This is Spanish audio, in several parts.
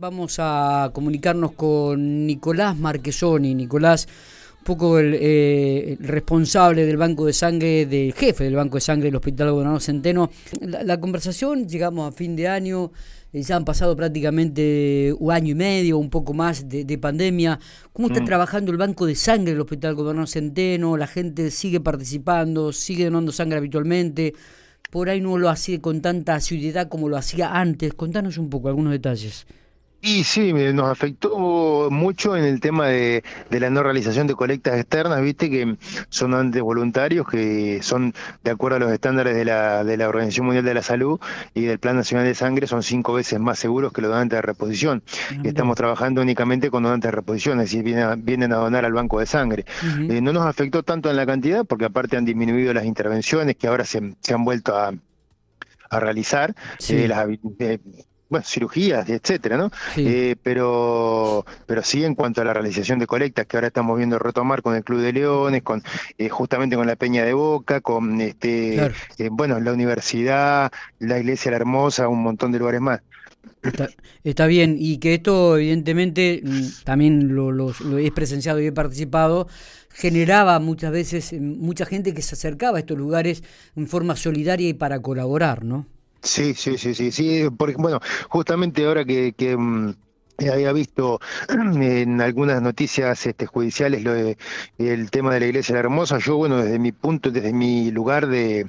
Vamos a comunicarnos con Nicolás Marquesoni. Nicolás, un poco eh, el, responsable del banco de sangre, del jefe del banco de sangre del Hospital Gobernador Centeno. La, conversación, llegamos a fin de año, eh, ya han pasado prácticamente un año y medio, un poco más de, pandemia. ¿Cómo está mm. trabajando el banco de sangre del Hospital Gobernador Centeno? ¿La gente sigue participando, sigue donando sangre habitualmente? por ahí no lo hacía con tanta asiduidad como lo hacía antes. Contanos un poco algunos detalles. Y sí, nos afectó mucho en el tema de, la no realización de colectas externas, viste que son donantes voluntarios que son de acuerdo a los estándares de la, de la Organización Mundial de la Salud y del Plan Nacional de Sangre, son cinco veces más seguros que los donantes de reposición. Ah, estamos trabajando únicamente con donantes de reposición, es decir, vienen a, donar al banco de sangre. Eh, no nos afectó tanto en la cantidad, porque aparte han disminuido las intervenciones que ahora se, han vuelto a, realizar. Eh, las, eh, bueno, cirugías, etcétera, ¿no? Eh, pero, pero sí en cuanto a la realización de colectas que ahora estamos viendo retomar con el Club de Leones, con eh, justamente con la Peña de Boca, con este, eh, bueno, la universidad, la Iglesia La Hermosa, un montón de lugares más. Está, bien, y que esto evidentemente mm, también lo, lo, lo he presenciado y he participado, generaba muchas veces mucha gente que se acercaba a estos lugares en forma solidaria y para colaborar, ¿no? Sí, sí, sí, sí, sí, porque bueno, justamente ahora que, que mm, había visto en algunas noticias este, judiciales lo de, el tema de la iglesia de la Hermosa. Yo, bueno, desde mi punto, desde mi lugar de,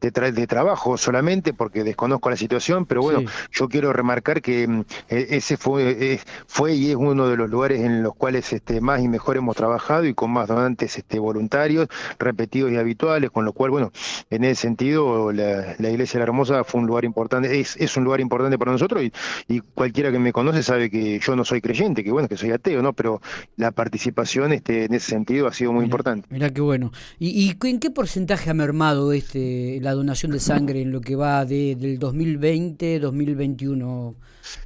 de, trabajo solamente, porque desconozco la situación, pero bueno, yo quiero remarcar que mm, e, ese fue, e, fue y es uno de los lugares en los cuales este, más y mejor hemos trabajado y con más donantes este, voluntarios, repetidos y habituales, con lo cual, bueno, en ese sentido, la, iglesia de la Hermosa fue un lugar importante, es, es un lugar importante para nosotros y, y cualquiera que me conoce sabe que yo no soy creyente, que bueno, que soy ateo, ¿no? Pero la participación este, en ese sentido ha sido muy importante. Mira qué bueno. ¿Y, en qué porcentaje ha mermado este la donación de sangre en lo que va de, del 2020, 2021?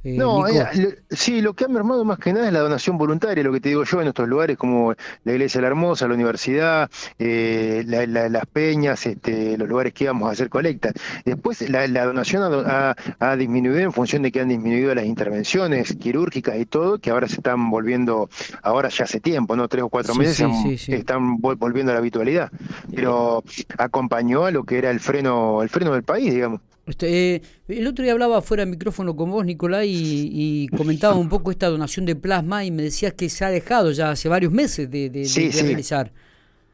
Eh, no, eh, sí, lo que ha mermado más que nada es la donación voluntaria, lo que te digo yo, en estos lugares como la Iglesia de la Hermosa, la universidad, eh, las peñas, este, los lugares que íbamos a hacer colectas. Después la, donación ha, disminuido en función de que han disminuido las intervenciones quirúrgicas y todo, que ahora se están volviendo, ahora ya hace tiempo, ¿no? Tres o cuatro meses, están volviendo a la habitualidad. Pero acompañó a lo que era el freno, el freno del país, digamos. Este, eh, el otro día hablaba fuera de micrófono con vos, Nicolás, y, comentaba un poco esta donación de plasma y me decías que se ha dejado ya hace varios meses de, de, realizar.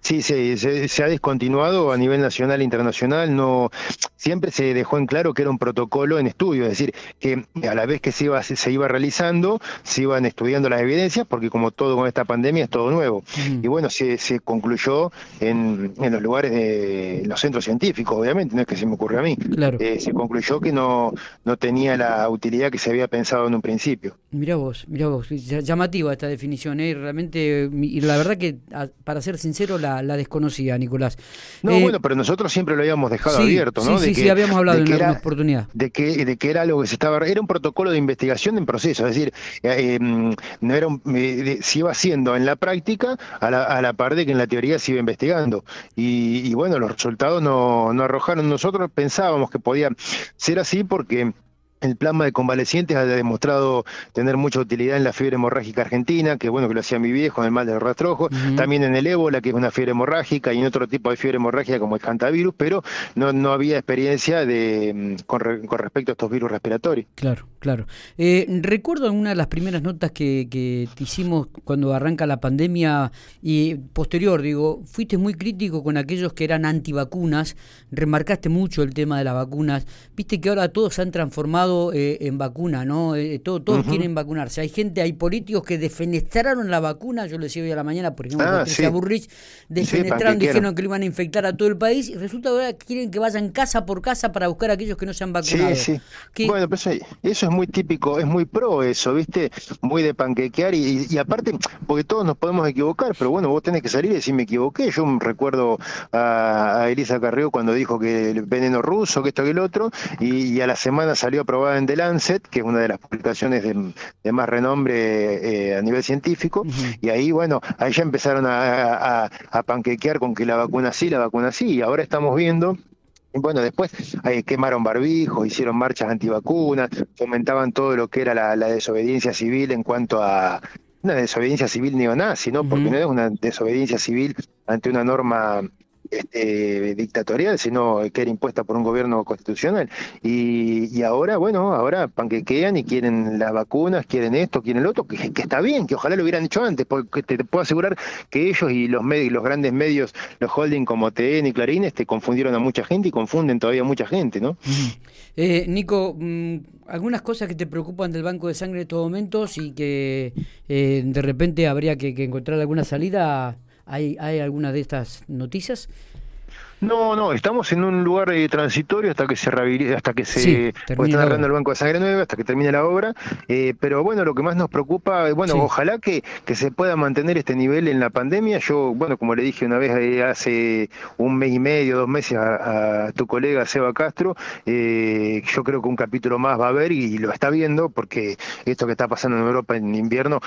Sí, sí se, ha descontinuado a nivel nacional e internacional. No, siempre se dejó en claro que era un protocolo en estudio, es decir, que a la vez que se iba, se iba realizando, se iban estudiando las evidencias, porque como todo con esta pandemia es todo nuevo. Y bueno, se, se concluyó en, en, los lugares de los centros científicos, obviamente, no es que se me ocurrió a mí. Claro. Eh, se concluyó que no, no tenía la utilidad que se había pensado en un principio. Mira vos, mira vos, llamativa esta definición, ¿eh? realmente, y la verdad que, para ser sincero, la la, desconocía, Nicolás. No, eh, bueno, pero nosotros siempre lo habíamos dejado abierto, ¿no? Sí, de sí, sí, habíamos hablado en alguna oportunidad. De que, de que era algo que se estaba. Era un protocolo de investigación en proceso, es decir, eh, no era eh, se iba haciendo en la práctica a la, a la par de que en la teoría se iba investigando. Y, y bueno, los resultados no, no arrojaron. Nosotros pensábamos que podía ser así porque el plasma de convalecientes ha demostrado tener mucha utilidad en la fiebre hemorrágica argentina, que bueno que lo hacía mi viejo en el mal del rastrojo, también en el ébola, que es una fiebre hemorrágica, y en otro tipo de fiebre hemorrágica como el hantavirus, pero no, no había experiencia de mm, con, respecto a estos virus respiratorios. Claro, claro. Eh, recuerdo en una de las primeras notas que, que te hicimos cuando arranca la pandemia y posterior, digo, fuiste muy crítico con aquellos que eran antivacunas, remarcaste mucho el tema de las vacunas, viste que ahora todos se han transformado eh, en vacuna, ¿no? Eh, todo, todos quieren vacunarse. Hay gente, hay políticos que defenestraron la vacuna, yo lo decía hoy a la mañana, por ejemplo, ah, sí. Burrich, defenestraron, dijeron que lo iban a infectar a todo el país y resulta que quieren que vayan casa por casa para buscar a aquellos que no se han vacunado. Sí, sí. Bueno, pues eso es muy típico, es muy pro eso, ¿viste? Muy de panquequear y, aparte, porque todos nos podemos equivocar, pero bueno, vos tenés que salir y decir me equivoqué. Yo recuerdo a, Elisa Carrió cuando dijo que el veneno ruso, que esto, que el otro, y, y a la semana salió a probar en The Lancet, que es una de las publicaciones de, más renombre eh, a nivel científico, y ahí, bueno, ahí ya empezaron a, a, panquequear con que la vacuna sí, la vacuna sí, y ahora estamos viendo Bueno, después eh, quemaron barbijos, hicieron marchas antivacunas, fomentaban todo lo que era la, desobediencia civil en cuanto a una desobediencia civil neonazi, ¿no? Porque no es una desobediencia civil ante una norma este, dictatorial, sino que era impuesta por un gobierno constitucional. Y, ahora, bueno, ahora panquequean y quieren las vacunas, quieren esto, quieren lo otro, que, está bien, que ojalá lo hubieran hecho antes, porque te, puedo asegurar que ellos y los medios, los grandes medios, los holding como TN y Clarín, este, confundieron a mucha gente y confunden todavía a mucha gente, ¿no? Eh, Nico, mm, algunas cosas que te preocupan del banco de sangre de estos momentos y que eh, de repente habría que encontrar alguna salida. ¿Hay, ¿Hay alguna de estas noticias? No, no, estamos en un lugar eh, transitorio hasta que se hasta que se pues, está el banco de sangre nueva, hasta que termine la obra. Eh, pero bueno, lo que más nos preocupa, eh, bueno, ojalá que, que se pueda mantener este nivel en la pandemia. Yo, bueno, como le dije una vez hace un mes y medio, dos meses a, tu colega Seba Castro, yo creo que un capítulo más va a haber y, lo está viendo porque esto que está pasando en Europa en invierno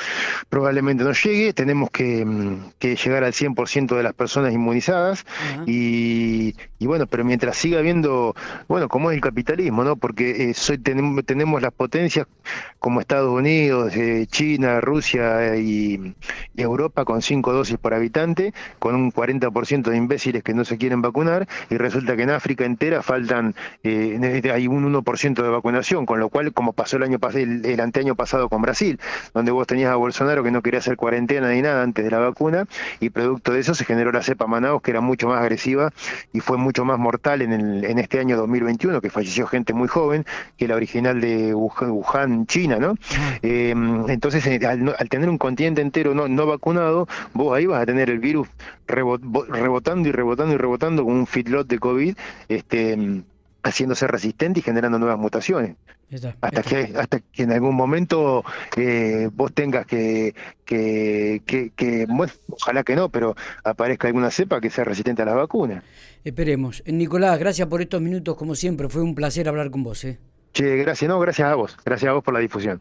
probablemente no llegue. Tenemos que, mm, que llegar al 100% de las personas inmunizadas y y, bueno, pero mientras siga habiendo, bueno, como es el capitalismo, ¿no? Porque eh, soy, tenemos, las potencias como Estados Unidos, eh, China, Rusia y, Europa con cinco dosis por habitante, con un 40% de imbéciles que no se quieren vacunar, y resulta que en África entera faltan, eh, hay un 1% de vacunación, con lo cual, como pasó el año el, el anteaño pasado con Brasil, donde vos tenías a Bolsonaro que no quería hacer cuarentena ni nada antes de la vacuna, y producto de eso se generó la cepa Manaus, que era mucho más agresiva y fue mucho más mortal en, el, en este año 2021, que falleció gente muy joven, que la original de Wuhan, China, ¿no? Eh, entonces, eh, al, tener un continente entero no, no vacunado, vos ahí vas a tener el virus rebotando y rebotando y rebotando con un feedlot de COVID, este haciéndose resistente y generando nuevas mutaciones. hasta que hasta que en algún momento eh, vos tengas que, que, que, bueno, ojalá que no, pero aparezca alguna cepa que sea resistente a las vacunas. Esperemos. Nicolás, gracias por estos minutos, como siempre, fue un placer hablar con vos. ¿eh? Che, gracias, no, gracias a vos, gracias a vos por la difusión.